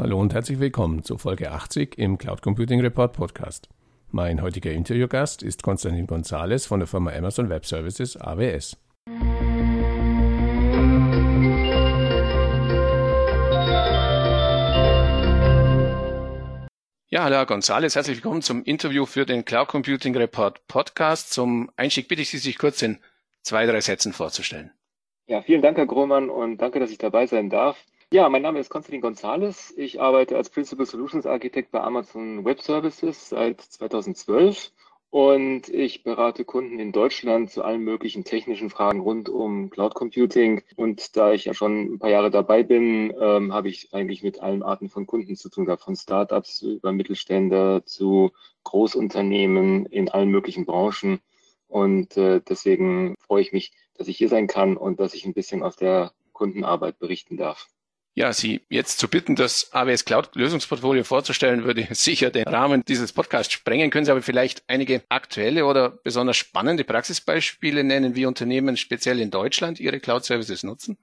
Hallo und herzlich willkommen zu Folge 80 im Cloud Computing Report Podcast. Mein heutiger Interviewgast ist Konstantin Gonzalez von der Firma Amazon Web Services AWS. Ja, hallo Herr González, herzlich willkommen zum Interview für den Cloud Computing Report Podcast. Zum Einstieg bitte ich Sie, sich kurz in zwei, drei Sätzen vorzustellen. Ja, vielen Dank, Herr Grohmann, und danke, dass ich dabei sein darf. Ja, mein Name ist Konstantin Gonzalez. Ich arbeite als Principal Solutions Architect bei Amazon Web Services seit 2012 und ich berate Kunden in Deutschland zu allen möglichen technischen Fragen rund um Cloud Computing. Und da ich ja schon ein paar Jahre dabei bin, ähm, habe ich eigentlich mit allen Arten von Kunden zu tun gehabt, von Startups über Mittelständler zu Großunternehmen in allen möglichen Branchen. Und äh, deswegen freue ich mich, dass ich hier sein kann und dass ich ein bisschen aus der Kundenarbeit berichten darf. Ja, Sie jetzt zu bitten, das AWS Cloud Lösungsportfolio vorzustellen, würde sicher den Rahmen dieses Podcasts sprengen. Können Sie aber vielleicht einige aktuelle oder besonders spannende Praxisbeispiele nennen, wie Unternehmen speziell in Deutschland ihre Cloud Services nutzen?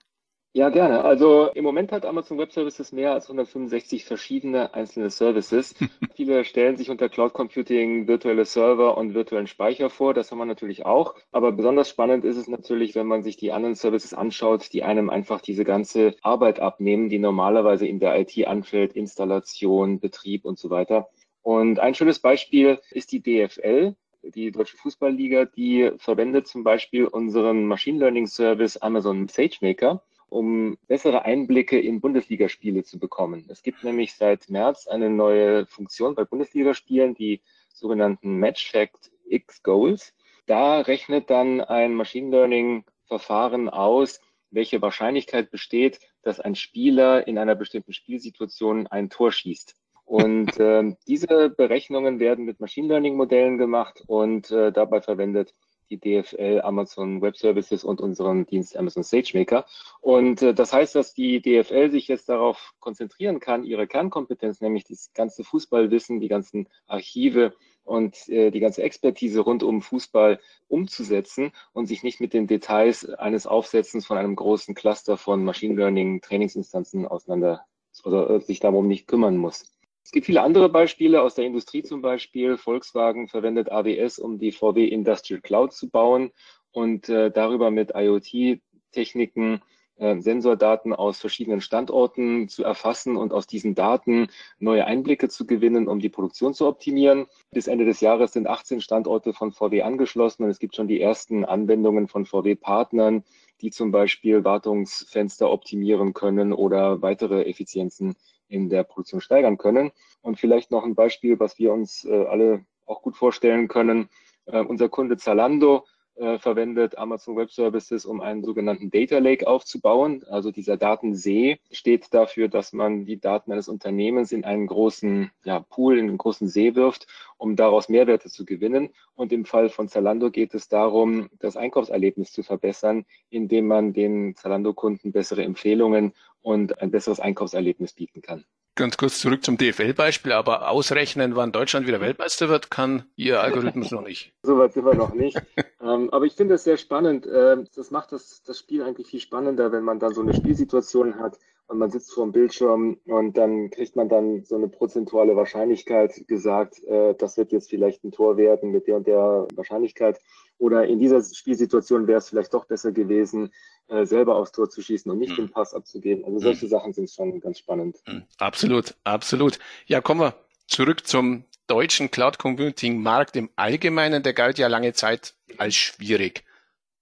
Ja, gerne. Also im Moment hat Amazon Web Services mehr als 165 verschiedene einzelne Services. Viele stellen sich unter Cloud Computing virtuelle Server und virtuellen Speicher vor. Das haben wir natürlich auch. Aber besonders spannend ist es natürlich, wenn man sich die anderen Services anschaut, die einem einfach diese ganze Arbeit abnehmen, die normalerweise in der IT anfällt, Installation, Betrieb und so weiter. Und ein schönes Beispiel ist die DFL die Deutsche Fußballliga, die verwendet zum Beispiel unseren Machine Learning Service Amazon SageMaker um bessere Einblicke in Bundesligaspiele zu bekommen. Es gibt nämlich seit März eine neue Funktion bei Bundesligaspielen, die sogenannten Match Fact X Goals. Da rechnet dann ein Machine Learning Verfahren aus, welche Wahrscheinlichkeit besteht, dass ein Spieler in einer bestimmten Spielsituation ein Tor schießt. Und äh, diese Berechnungen werden mit Machine Learning Modellen gemacht und äh, dabei verwendet die DFL, Amazon Web Services und unseren Dienst Amazon SageMaker. Und äh, das heißt, dass die DFL sich jetzt darauf konzentrieren kann, ihre Kernkompetenz, nämlich das ganze Fußballwissen, die ganzen Archive und äh, die ganze Expertise rund um Fußball umzusetzen und sich nicht mit den Details eines Aufsetzens von einem großen Cluster von Machine Learning Trainingsinstanzen auseinander oder äh, sich darum nicht kümmern muss. Es gibt viele andere Beispiele aus der Industrie zum Beispiel. Volkswagen verwendet AWS, um die VW Industrial Cloud zu bauen und äh, darüber mit IoT-Techniken äh, Sensordaten aus verschiedenen Standorten zu erfassen und aus diesen Daten neue Einblicke zu gewinnen, um die Produktion zu optimieren. Bis Ende des Jahres sind 18 Standorte von VW angeschlossen und es gibt schon die ersten Anwendungen von VW-Partnern, die zum Beispiel Wartungsfenster optimieren können oder weitere Effizienzen in der Produktion steigern können. Und vielleicht noch ein Beispiel, was wir uns äh, alle auch gut vorstellen können. Äh, unser Kunde Zalando äh, verwendet Amazon Web Services, um einen sogenannten Data Lake aufzubauen. Also dieser Datensee steht dafür, dass man die Daten eines Unternehmens in einen großen ja, Pool, in einen großen See wirft, um daraus Mehrwerte zu gewinnen. Und im Fall von Zalando geht es darum, das Einkaufserlebnis zu verbessern, indem man den Zalando-Kunden bessere Empfehlungen und ein besseres Einkaufserlebnis bieten kann. Ganz kurz zurück zum DFL-Beispiel, aber ausrechnen, wann Deutschland wieder Weltmeister wird, kann Ihr Algorithmus noch nicht. Soweit sind wir noch nicht. ähm, aber ich finde es sehr spannend. Ähm, das macht das, das Spiel eigentlich viel spannender, wenn man dann so eine Spielsituation hat und man sitzt vor dem Bildschirm und dann kriegt man dann so eine prozentuale Wahrscheinlichkeit gesagt, äh, das wird jetzt vielleicht ein Tor werden mit der und der Wahrscheinlichkeit. Oder in dieser Spielsituation wäre es vielleicht doch besser gewesen, äh, selber aufs Tor zu schießen und nicht mhm. den Pass abzugeben. Also solche mhm. Sachen sind schon ganz spannend. Mhm. Absolut, absolut. Ja, kommen wir zurück zum deutschen Cloud Computing Markt im Allgemeinen. Der galt ja lange Zeit als schwierig.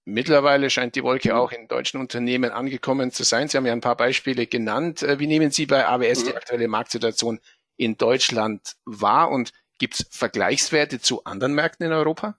Mittlerweile scheint die Wolke mhm. auch in deutschen Unternehmen angekommen zu sein. Sie haben ja ein paar Beispiele genannt. Äh, wie nehmen Sie bei AWS die mhm. aktuelle Marktsituation in Deutschland wahr und gibt es Vergleichswerte zu anderen Märkten in Europa?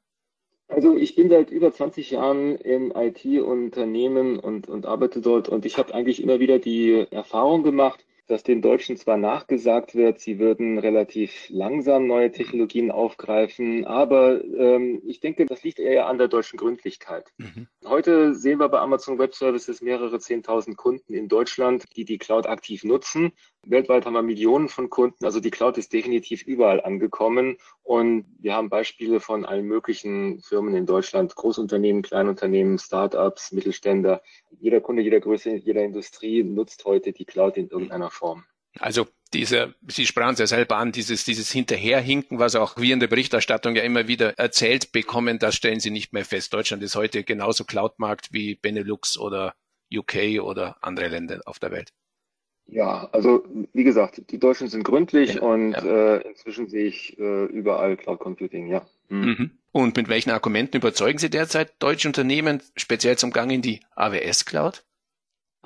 Also ich bin seit über 20 Jahren im IT-Unternehmen und, und arbeite dort und ich habe eigentlich immer wieder die Erfahrung gemacht, dass den Deutschen zwar nachgesagt wird, sie würden relativ langsam neue Technologien aufgreifen, aber ähm, ich denke, das liegt eher an der deutschen Gründlichkeit. Mhm. Heute sehen wir bei Amazon Web Services mehrere Zehntausend Kunden in Deutschland, die die Cloud aktiv nutzen. Weltweit haben wir Millionen von Kunden, also die Cloud ist definitiv überall angekommen und wir haben Beispiele von allen möglichen Firmen in Deutschland, Großunternehmen, Kleinunternehmen, Startups, Mittelständler. Jeder Kunde, jeder Größe, jeder Industrie nutzt heute die Cloud in irgendeiner Form. Also dieser, Sie sprachen es ja selber an, dieses, dieses Hinterherhinken, was auch wir in der Berichterstattung ja immer wieder erzählt bekommen, das stellen Sie nicht mehr fest. Deutschland ist heute genauso Cloud-Markt wie Benelux oder UK oder andere Länder auf der Welt. Ja, also wie gesagt, die Deutschen sind gründlich ja, und ja. Äh, inzwischen sehe ich äh, überall Cloud Computing, ja. Hm. Mhm. Und mit welchen Argumenten überzeugen Sie derzeit deutsche Unternehmen, speziell zum Gang in die AWS Cloud?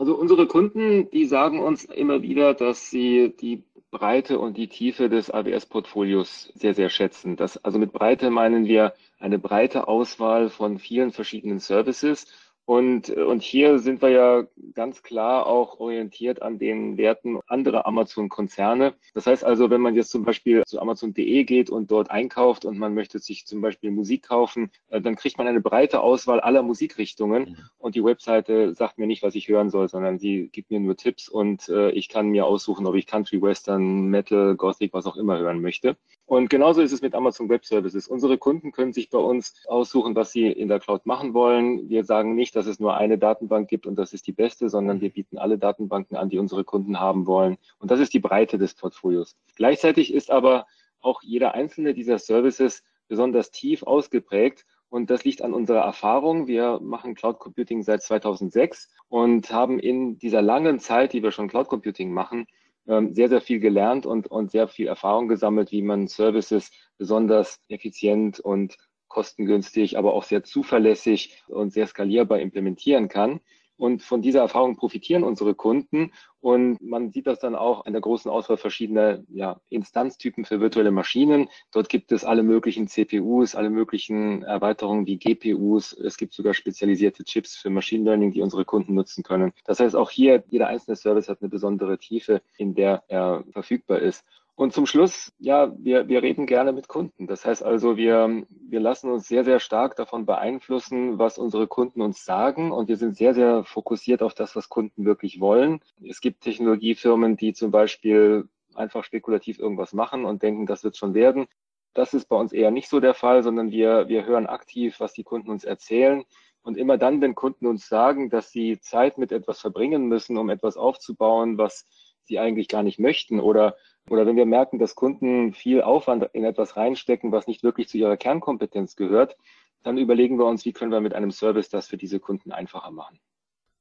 Also unsere Kunden, die sagen uns immer wieder, dass sie die Breite und die Tiefe des AWS-Portfolios sehr, sehr schätzen. Das, also mit Breite meinen wir eine breite Auswahl von vielen verschiedenen Services und, und hier sind wir ja ganz klar auch orientiert an den Werten anderer Amazon-Konzerne. Das heißt also, wenn man jetzt zum Beispiel zu Amazon.de geht und dort einkauft und man möchte sich zum Beispiel Musik kaufen, äh, dann kriegt man eine breite Auswahl aller Musikrichtungen mhm. und die Webseite sagt mir nicht, was ich hören soll, sondern sie gibt mir nur Tipps und äh, ich kann mir aussuchen, ob ich Country, Western, Metal, Gothic, was auch immer hören möchte. Und genauso ist es mit Amazon Web Services. Unsere Kunden können sich bei uns aussuchen, was sie in der Cloud machen wollen. Wir sagen nicht, dass es nur eine Datenbank gibt und das ist die beste, sondern wir bieten alle Datenbanken an, die unsere Kunden haben wollen. Und das ist die Breite des Portfolios. Gleichzeitig ist aber auch jeder einzelne dieser Services besonders tief ausgeprägt und das liegt an unserer Erfahrung. Wir machen Cloud Computing seit 2006 und haben in dieser langen Zeit, die wir schon Cloud Computing machen, ähm, sehr, sehr viel gelernt und, und sehr viel Erfahrung gesammelt, wie man Services besonders effizient und kostengünstig, aber auch sehr zuverlässig und sehr skalierbar implementieren kann. Und von dieser Erfahrung profitieren unsere Kunden. Und man sieht das dann auch an der großen Auswahl verschiedener ja, Instanztypen für virtuelle Maschinen. Dort gibt es alle möglichen CPUs, alle möglichen Erweiterungen wie GPUs. Es gibt sogar spezialisierte Chips für Machine Learning, die unsere Kunden nutzen können. Das heißt, auch hier, jeder einzelne Service hat eine besondere Tiefe, in der er verfügbar ist. Und zum Schluss, ja, wir, wir reden gerne mit Kunden. Das heißt also, wir, wir lassen uns sehr, sehr stark davon beeinflussen, was unsere Kunden uns sagen. Und wir sind sehr, sehr fokussiert auf das, was Kunden wirklich wollen. Es gibt Technologiefirmen, die zum Beispiel einfach spekulativ irgendwas machen und denken, das wird schon werden. Das ist bei uns eher nicht so der Fall, sondern wir, wir hören aktiv, was die Kunden uns erzählen. Und immer dann, wenn Kunden uns sagen, dass sie Zeit mit etwas verbringen müssen, um etwas aufzubauen, was sie eigentlich gar nicht möchten oder oder wenn wir merken, dass Kunden viel Aufwand in etwas reinstecken, was nicht wirklich zu ihrer Kernkompetenz gehört, dann überlegen wir uns, wie können wir mit einem Service das für diese Kunden einfacher machen.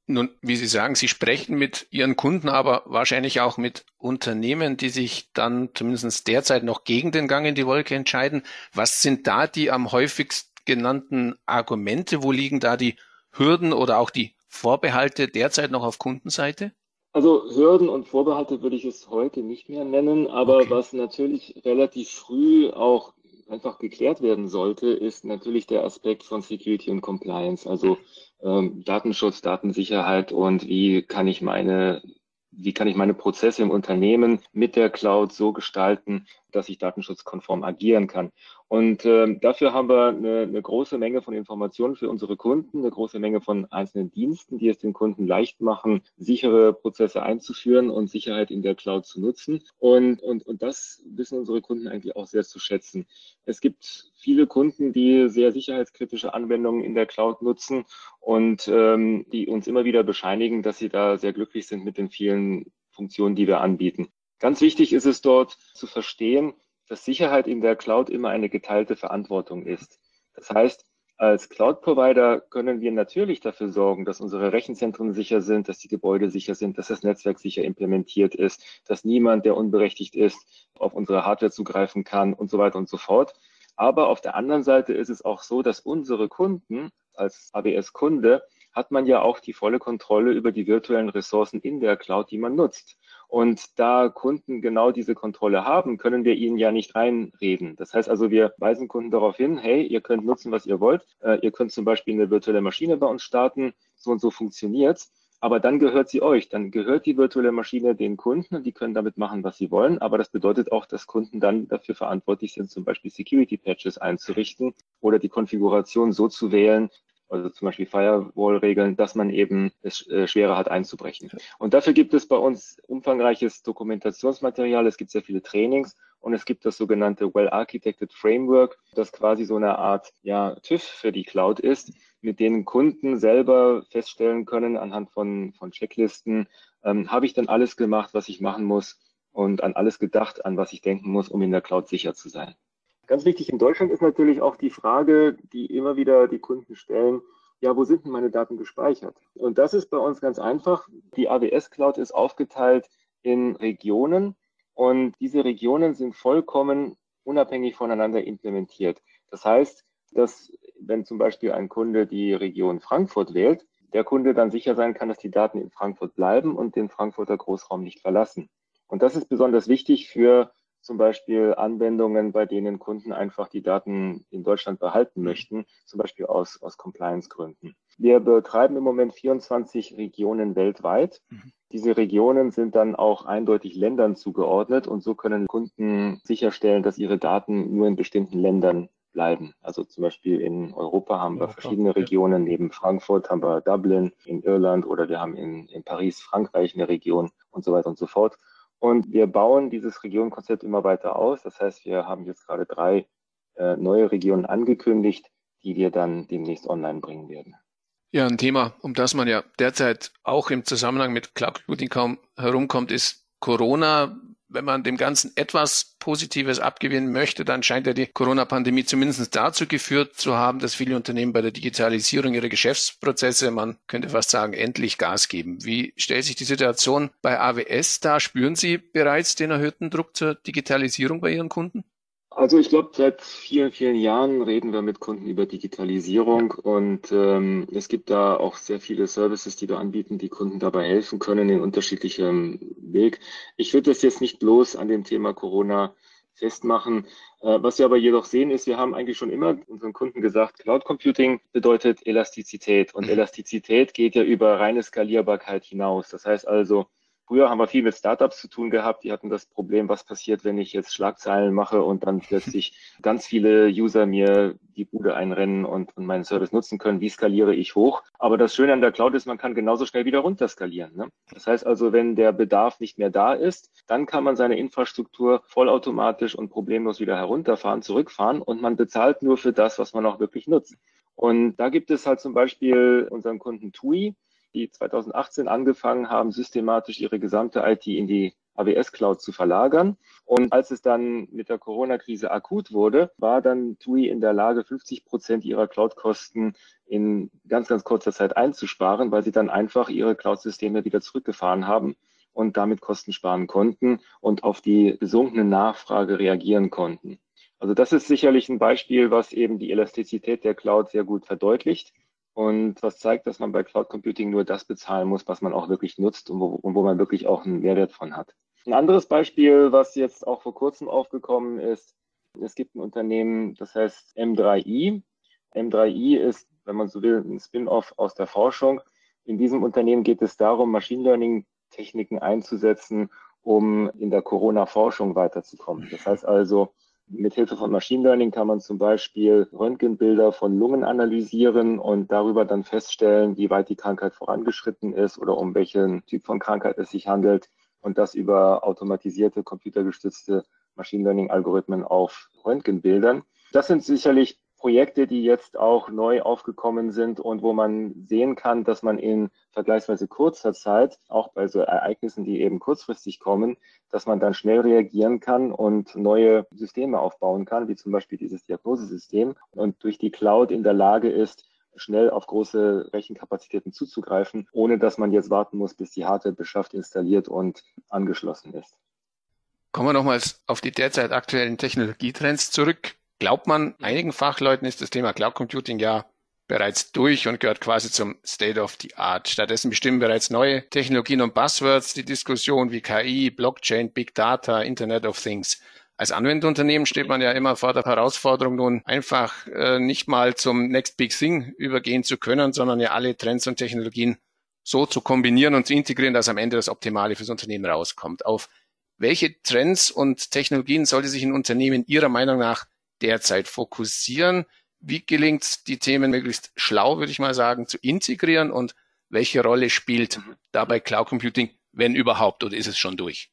Nun, wie Sie sagen, Sie sprechen mit Ihren Kunden, aber wahrscheinlich auch mit Unternehmen, die sich dann zumindest derzeit noch gegen den Gang in die Wolke entscheiden. Was sind da die am häufigst genannten Argumente? Wo liegen da die Hürden oder auch die Vorbehalte derzeit noch auf Kundenseite? Also Hürden und Vorbehalte würde ich es heute nicht mehr nennen, aber okay. was natürlich relativ früh auch einfach geklärt werden sollte, ist natürlich der Aspekt von Security und Compliance, also ähm, Datenschutz, Datensicherheit und wie kann ich meine wie kann ich meine Prozesse im Unternehmen mit der Cloud so gestalten, dass ich datenschutzkonform agieren kann. Und äh, dafür haben wir eine, eine große Menge von Informationen für unsere Kunden, eine große Menge von einzelnen Diensten, die es den Kunden leicht machen, sichere Prozesse einzuführen und Sicherheit in der Cloud zu nutzen. Und, und, und das wissen unsere Kunden eigentlich auch sehr zu schätzen. Es gibt viele Kunden, die sehr sicherheitskritische Anwendungen in der Cloud nutzen und ähm, die uns immer wieder bescheinigen, dass sie da sehr glücklich sind mit den vielen Funktionen, die wir anbieten. Ganz wichtig ist es dort zu verstehen, dass Sicherheit in der Cloud immer eine geteilte Verantwortung ist. Das heißt, als Cloud-Provider können wir natürlich dafür sorgen, dass unsere Rechenzentren sicher sind, dass die Gebäude sicher sind, dass das Netzwerk sicher implementiert ist, dass niemand, der unberechtigt ist, auf unsere Hardware zugreifen kann und so weiter und so fort. Aber auf der anderen Seite ist es auch so, dass unsere Kunden als AWS-Kunde hat man ja auch die volle Kontrolle über die virtuellen Ressourcen in der Cloud, die man nutzt. Und da Kunden genau diese Kontrolle haben, können wir ihnen ja nicht reinreden. Das heißt also, wir weisen Kunden darauf hin, hey, ihr könnt nutzen, was ihr wollt. Äh, ihr könnt zum Beispiel eine virtuelle Maschine bei uns starten. So und so funktioniert's. Aber dann gehört sie euch. Dann gehört die virtuelle Maschine den Kunden und die können damit machen, was sie wollen. Aber das bedeutet auch, dass Kunden dann dafür verantwortlich sind, zum Beispiel Security Patches einzurichten oder die Konfiguration so zu wählen, also zum Beispiel Firewall-Regeln, dass man eben es äh, schwerer hat einzubrechen. Und dafür gibt es bei uns umfangreiches Dokumentationsmaterial, es gibt sehr viele Trainings und es gibt das sogenannte Well-Architected Framework, das quasi so eine Art ja, TÜV für die Cloud ist, mit denen Kunden selber feststellen können anhand von, von Checklisten, ähm, habe ich dann alles gemacht, was ich machen muss, und an alles gedacht, an was ich denken muss, um in der Cloud sicher zu sein. Ganz wichtig in Deutschland ist natürlich auch die Frage, die immer wieder die Kunden stellen, ja, wo sind denn meine Daten gespeichert? Und das ist bei uns ganz einfach. Die AWS Cloud ist aufgeteilt in Regionen und diese Regionen sind vollkommen unabhängig voneinander implementiert. Das heißt, dass wenn zum Beispiel ein Kunde die Region Frankfurt wählt, der Kunde dann sicher sein kann, dass die Daten in Frankfurt bleiben und den Frankfurter Großraum nicht verlassen. Und das ist besonders wichtig für zum Beispiel Anwendungen, bei denen Kunden einfach die Daten in Deutschland behalten möchten, zum Beispiel aus, aus Compliance-Gründen. Wir betreiben im Moment 24 Regionen weltweit. Mhm. Diese Regionen sind dann auch eindeutig Ländern zugeordnet und so können Kunden sicherstellen, dass ihre Daten nur in bestimmten Ländern bleiben. Also zum Beispiel in Europa haben wir verschiedene Regionen. Neben Frankfurt haben wir Dublin in Irland oder wir haben in, in Paris, Frankreich eine Region und so weiter und so fort. Und wir bauen dieses Regionenkonzept immer weiter aus. Das heißt, wir haben jetzt gerade drei äh, neue Regionen angekündigt, die wir dann demnächst online bringen werden. Ja, ein Thema, um das man ja derzeit auch im Zusammenhang mit Cloud Computing kaum herumkommt, ist Corona wenn man dem Ganzen etwas Positives abgewinnen möchte, dann scheint ja die Corona-Pandemie zumindest dazu geführt zu haben, dass viele Unternehmen bei der Digitalisierung ihrer Geschäftsprozesse, man könnte fast sagen, endlich Gas geben. Wie stellt sich die Situation bei AWS dar? Spüren Sie bereits den erhöhten Druck zur Digitalisierung bei Ihren Kunden? Also ich glaube, seit vielen, vielen Jahren reden wir mit Kunden über Digitalisierung und ähm, es gibt da auch sehr viele Services, die wir anbieten, die Kunden dabei helfen können in unterschiedlichem Weg. Ich würde das jetzt nicht bloß an dem Thema Corona festmachen. Äh, was wir aber jedoch sehen, ist, wir haben eigentlich schon immer unseren Kunden gesagt, Cloud Computing bedeutet Elastizität und mhm. Elastizität geht ja über reine Skalierbarkeit hinaus. Das heißt also, Früher haben wir viel mit Startups zu tun gehabt. Die hatten das Problem, was passiert, wenn ich jetzt Schlagzeilen mache und dann plötzlich ganz viele User mir die Bude einrennen und, und meinen Service nutzen können. Wie skaliere ich hoch? Aber das Schöne an der Cloud ist, man kann genauso schnell wieder runter skalieren. Ne? Das heißt also, wenn der Bedarf nicht mehr da ist, dann kann man seine Infrastruktur vollautomatisch und problemlos wieder herunterfahren, zurückfahren und man bezahlt nur für das, was man auch wirklich nutzt. Und da gibt es halt zum Beispiel unseren Kunden TUI die 2018 angefangen haben, systematisch ihre gesamte IT in die AWS Cloud zu verlagern. Und als es dann mit der Corona-Krise akut wurde, war dann TUI in der Lage, 50 Prozent ihrer Cloud-Kosten in ganz, ganz kurzer Zeit einzusparen, weil sie dann einfach ihre Cloud-Systeme wieder zurückgefahren haben und damit Kosten sparen konnten und auf die gesunkene Nachfrage reagieren konnten. Also das ist sicherlich ein Beispiel, was eben die Elastizität der Cloud sehr gut verdeutlicht und was zeigt, dass man bei Cloud Computing nur das bezahlen muss, was man auch wirklich nutzt und wo, und wo man wirklich auch einen Mehrwert von hat. Ein anderes Beispiel, was jetzt auch vor kurzem aufgekommen ist, es gibt ein Unternehmen, das heißt M3i. M3i ist, wenn man so will, ein Spin-off aus der Forschung. In diesem Unternehmen geht es darum, Machine Learning Techniken einzusetzen, um in der Corona-Forschung weiterzukommen. Das heißt also, mit Hilfe von Machine Learning kann man zum Beispiel Röntgenbilder von Lungen analysieren und darüber dann feststellen, wie weit die Krankheit vorangeschritten ist oder um welchen Typ von Krankheit es sich handelt und das über automatisierte, computergestützte Machine Learning Algorithmen auf Röntgenbildern. Das sind sicherlich Projekte, die jetzt auch neu aufgekommen sind und wo man sehen kann, dass man in vergleichsweise kurzer Zeit, auch bei so Ereignissen, die eben kurzfristig kommen, dass man dann schnell reagieren kann und neue Systeme aufbauen kann, wie zum Beispiel dieses Diagnosesystem und durch die Cloud in der Lage ist, schnell auf große Rechenkapazitäten zuzugreifen, ohne dass man jetzt warten muss, bis die Hardware beschafft, installiert und angeschlossen ist. Kommen wir nochmals auf die derzeit aktuellen Technologietrends zurück. Glaubt man, einigen Fachleuten ist das Thema Cloud Computing ja bereits durch und gehört quasi zum State of the Art. Stattdessen bestimmen bereits neue Technologien und Buzzwords die Diskussion wie KI, Blockchain, Big Data, Internet of Things. Als Anwendeunternehmen steht man ja immer vor der Herausforderung, nun einfach äh, nicht mal zum Next Big Thing übergehen zu können, sondern ja alle Trends und Technologien so zu kombinieren und zu integrieren, dass am Ende das Optimale fürs Unternehmen rauskommt. Auf welche Trends und Technologien sollte sich ein Unternehmen Ihrer Meinung nach derzeit fokussieren? Wie gelingt es, die Themen möglichst schlau, würde ich mal sagen, zu integrieren und welche Rolle spielt dabei Cloud Computing, wenn überhaupt, oder ist es schon durch?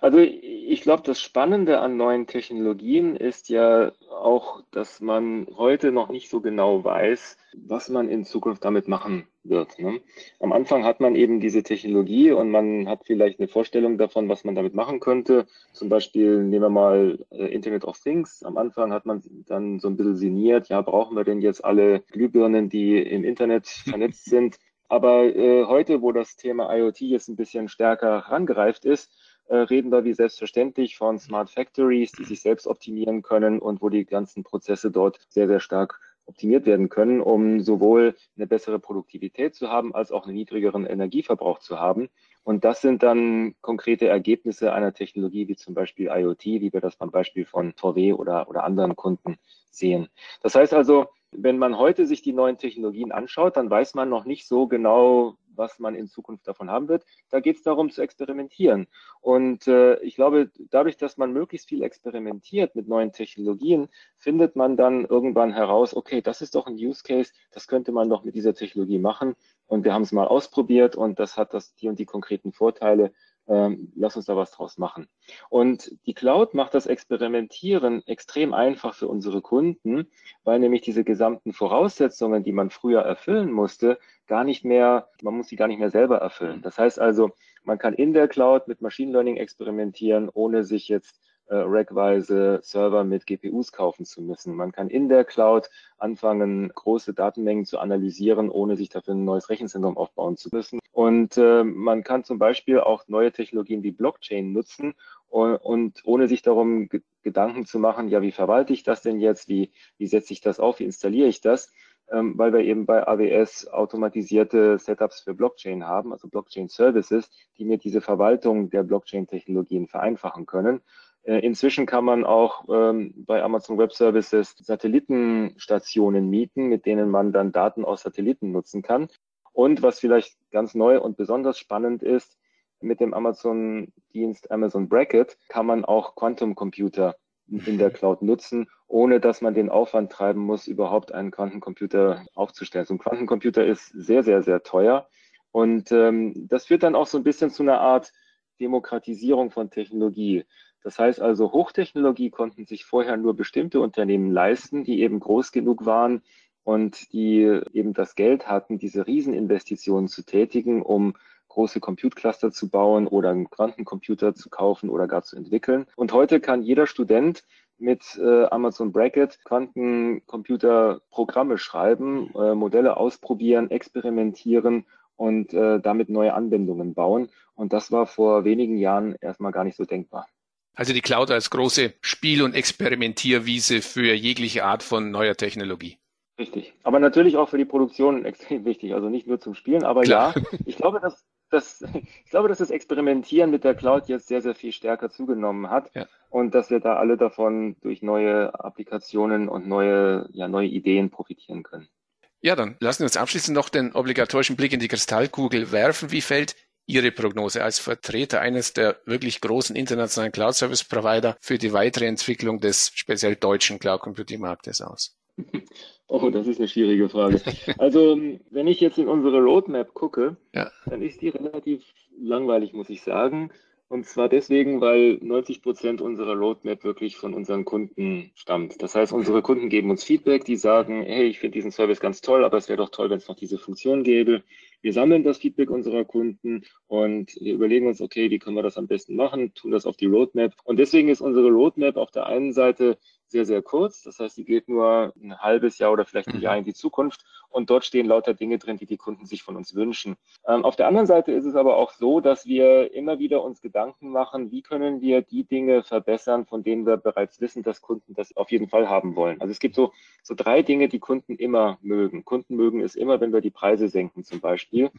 Also ich glaube, das Spannende an neuen Technologien ist ja auch, dass man heute noch nicht so genau weiß, was man in Zukunft damit machen wird. Ne? Am Anfang hat man eben diese Technologie und man hat vielleicht eine Vorstellung davon, was man damit machen könnte. Zum Beispiel nehmen wir mal äh, Internet of Things. Am Anfang hat man dann so ein bisschen sinniert, ja, brauchen wir denn jetzt alle Glühbirnen, die im Internet vernetzt sind? Aber äh, heute, wo das Thema IoT jetzt ein bisschen stärker herangereift ist, reden wir wie selbstverständlich von Smart Factories, die sich selbst optimieren können und wo die ganzen Prozesse dort sehr, sehr stark optimiert werden können, um sowohl eine bessere Produktivität zu haben, als auch einen niedrigeren Energieverbrauch zu haben. Und das sind dann konkrete Ergebnisse einer Technologie wie zum Beispiel IoT, wie wir das beim Beispiel von VW oder, oder anderen Kunden sehen. Das heißt also, wenn man heute sich die neuen Technologien anschaut, dann weiß man noch nicht so genau, was man in Zukunft davon haben wird. Da geht es darum zu experimentieren. Und äh, ich glaube, dadurch, dass man möglichst viel experimentiert mit neuen Technologien, findet man dann irgendwann heraus, okay, das ist doch ein Use Case, das könnte man doch mit dieser Technologie machen. Und wir haben es mal ausprobiert und das hat das die und die konkreten Vorteile ähm, lass uns da was draus machen. Und die Cloud macht das Experimentieren extrem einfach für unsere Kunden, weil nämlich diese gesamten Voraussetzungen, die man früher erfüllen musste, gar nicht mehr, man muss sie gar nicht mehr selber erfüllen. Das heißt also, man kann in der Cloud mit Machine Learning experimentieren, ohne sich jetzt äh, rackweise Server mit GPUs kaufen zu müssen. Man kann in der Cloud anfangen, große Datenmengen zu analysieren, ohne sich dafür ein neues Rechenzentrum aufbauen zu müssen. Und äh, man kann zum Beispiel auch neue Technologien wie Blockchain nutzen und, und ohne sich darum ge Gedanken zu machen, ja, wie verwalte ich das denn jetzt? Wie, wie setze ich das auf? Wie installiere ich das? Ähm, weil wir eben bei AWS automatisierte Setups für Blockchain haben, also Blockchain Services, die mir diese Verwaltung der Blockchain-Technologien vereinfachen können. Äh, inzwischen kann man auch ähm, bei Amazon Web Services Satellitenstationen mieten, mit denen man dann Daten aus Satelliten nutzen kann. Und was vielleicht ganz neu und besonders spannend ist, mit dem Amazon-Dienst Amazon Bracket kann man auch Quantum Computer in der Cloud nutzen, ohne dass man den Aufwand treiben muss, überhaupt einen Quantencomputer aufzustellen. So ein Quantencomputer ist sehr, sehr, sehr teuer. Und ähm, das führt dann auch so ein bisschen zu einer Art Demokratisierung von Technologie. Das heißt also, Hochtechnologie konnten sich vorher nur bestimmte Unternehmen leisten, die eben groß genug waren und die eben das Geld hatten, diese Rieseninvestitionen zu tätigen, um große Compute-Cluster zu bauen oder einen Quantencomputer zu kaufen oder gar zu entwickeln. Und heute kann jeder Student mit äh, Amazon Bracket Quantencomputer-Programme schreiben, äh, Modelle ausprobieren, experimentieren und äh, damit neue Anwendungen bauen. Und das war vor wenigen Jahren erstmal gar nicht so denkbar. Also die Cloud als große Spiel- und Experimentierwiese für jegliche Art von neuer Technologie. Richtig. Aber natürlich auch für die Produktion extrem wichtig. Also nicht nur zum Spielen, aber Klar. ja, ich glaube, dass, dass, ich glaube, dass das Experimentieren mit der Cloud jetzt sehr, sehr viel stärker zugenommen hat ja. und dass wir da alle davon durch neue Applikationen und neue, ja, neue Ideen profitieren können. Ja, dann lassen wir uns abschließend noch den obligatorischen Blick in die Kristallkugel werfen. Wie fällt Ihre Prognose als Vertreter eines der wirklich großen internationalen Cloud Service Provider für die weitere Entwicklung des speziell deutschen Cloud Computing Marktes aus? Oh, das ist eine schwierige Frage. Also, wenn ich jetzt in unsere Roadmap gucke, ja. dann ist die relativ langweilig, muss ich sagen. Und zwar deswegen, weil 90 Prozent unserer Roadmap wirklich von unseren Kunden stammt. Das heißt, unsere Kunden geben uns Feedback, die sagen, hey, ich finde diesen Service ganz toll, aber es wäre doch toll, wenn es noch diese Funktion gäbe. Wir sammeln das Feedback unserer Kunden und wir überlegen uns, okay, wie können wir das am besten machen, tun das auf die Roadmap. Und deswegen ist unsere Roadmap auf der einen Seite sehr, sehr kurz. Das heißt, sie geht nur ein halbes Jahr oder vielleicht ein Jahr mhm. in die Zukunft. Und dort stehen lauter Dinge drin, die die Kunden sich von uns wünschen. Ähm, auf der anderen Seite ist es aber auch so, dass wir immer wieder uns Gedanken machen, wie können wir die Dinge verbessern, von denen wir bereits wissen, dass Kunden das auf jeden Fall haben wollen. Also es gibt so, so drei Dinge, die Kunden immer mögen. Kunden mögen es immer, wenn wir die Preise senken zum Beispiel.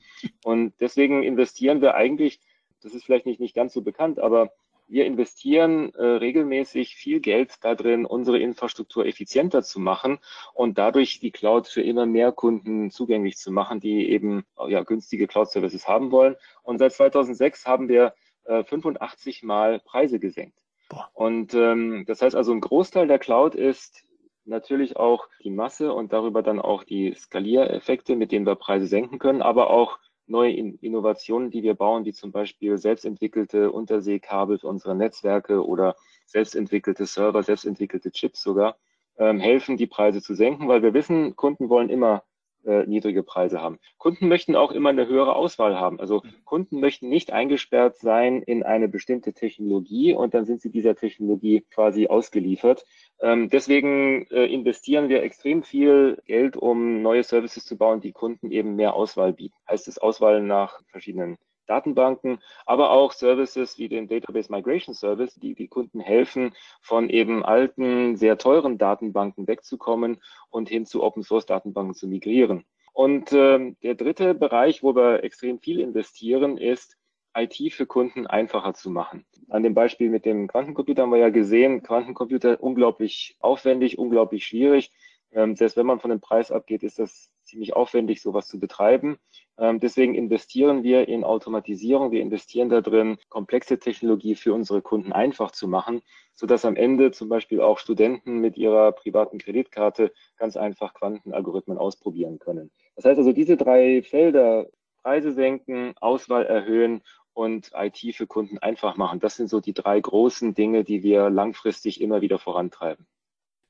Und deswegen investieren wir eigentlich, das ist vielleicht nicht, nicht ganz so bekannt, aber wir investieren äh, regelmäßig viel Geld darin, unsere Infrastruktur effizienter zu machen und dadurch die Cloud für immer mehr Kunden zugänglich zu machen, die eben ja, günstige Cloud-Services haben wollen. Und seit 2006 haben wir äh, 85 Mal Preise gesenkt. Boah. Und ähm, das heißt also, ein Großteil der Cloud ist natürlich auch die Masse und darüber dann auch die Skaliereffekte, mit denen wir Preise senken können, aber auch neue Innovationen, die wir bauen, wie zum Beispiel selbstentwickelte Unterseekabel für unsere Netzwerke oder selbstentwickelte Server, selbstentwickelte Chips sogar, ähm, helfen, die Preise zu senken, weil wir wissen, Kunden wollen immer äh, niedrige Preise haben. Kunden möchten auch immer eine höhere Auswahl haben. Also Kunden möchten nicht eingesperrt sein in eine bestimmte Technologie und dann sind sie dieser Technologie quasi ausgeliefert. Ähm, deswegen äh, investieren wir extrem viel Geld, um neue Services zu bauen, die Kunden eben mehr Auswahl bieten. Heißt es Auswahl nach verschiedenen Datenbanken, aber auch Services wie den Database Migration Service, die die Kunden helfen, von eben alten, sehr teuren Datenbanken wegzukommen und hin zu Open Source Datenbanken zu migrieren. Und ähm, der dritte Bereich, wo wir extrem viel investieren, ist IT für Kunden einfacher zu machen. An dem Beispiel mit dem Quantencomputer haben wir ja gesehen, Quantencomputer unglaublich aufwendig, unglaublich schwierig. Ähm, selbst wenn man von dem Preis abgeht, ist das ziemlich aufwendig, sowas zu betreiben. Ähm, deswegen investieren wir in Automatisierung. Wir investieren da drin, komplexe Technologie für unsere Kunden einfach zu machen, sodass am Ende zum Beispiel auch Studenten mit ihrer privaten Kreditkarte ganz einfach Quantenalgorithmen ausprobieren können. Das heißt also, diese drei Felder, Preise senken, Auswahl erhöhen und IT für Kunden einfach machen, das sind so die drei großen Dinge, die wir langfristig immer wieder vorantreiben.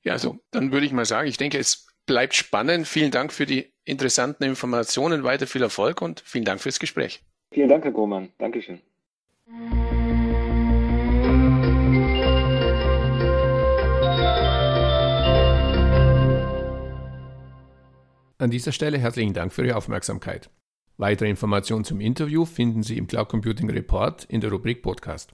Ja, also dann würde ich mal sagen, ich denke, es bleibt spannend. Vielen Dank für die interessanten Informationen. Weiter viel Erfolg und vielen Dank fürs Gespräch. Vielen Dank, Herr Grohmann. Dankeschön. An dieser Stelle herzlichen Dank für Ihre Aufmerksamkeit. Weitere Informationen zum Interview finden Sie im Cloud Computing Report in der Rubrik Podcast.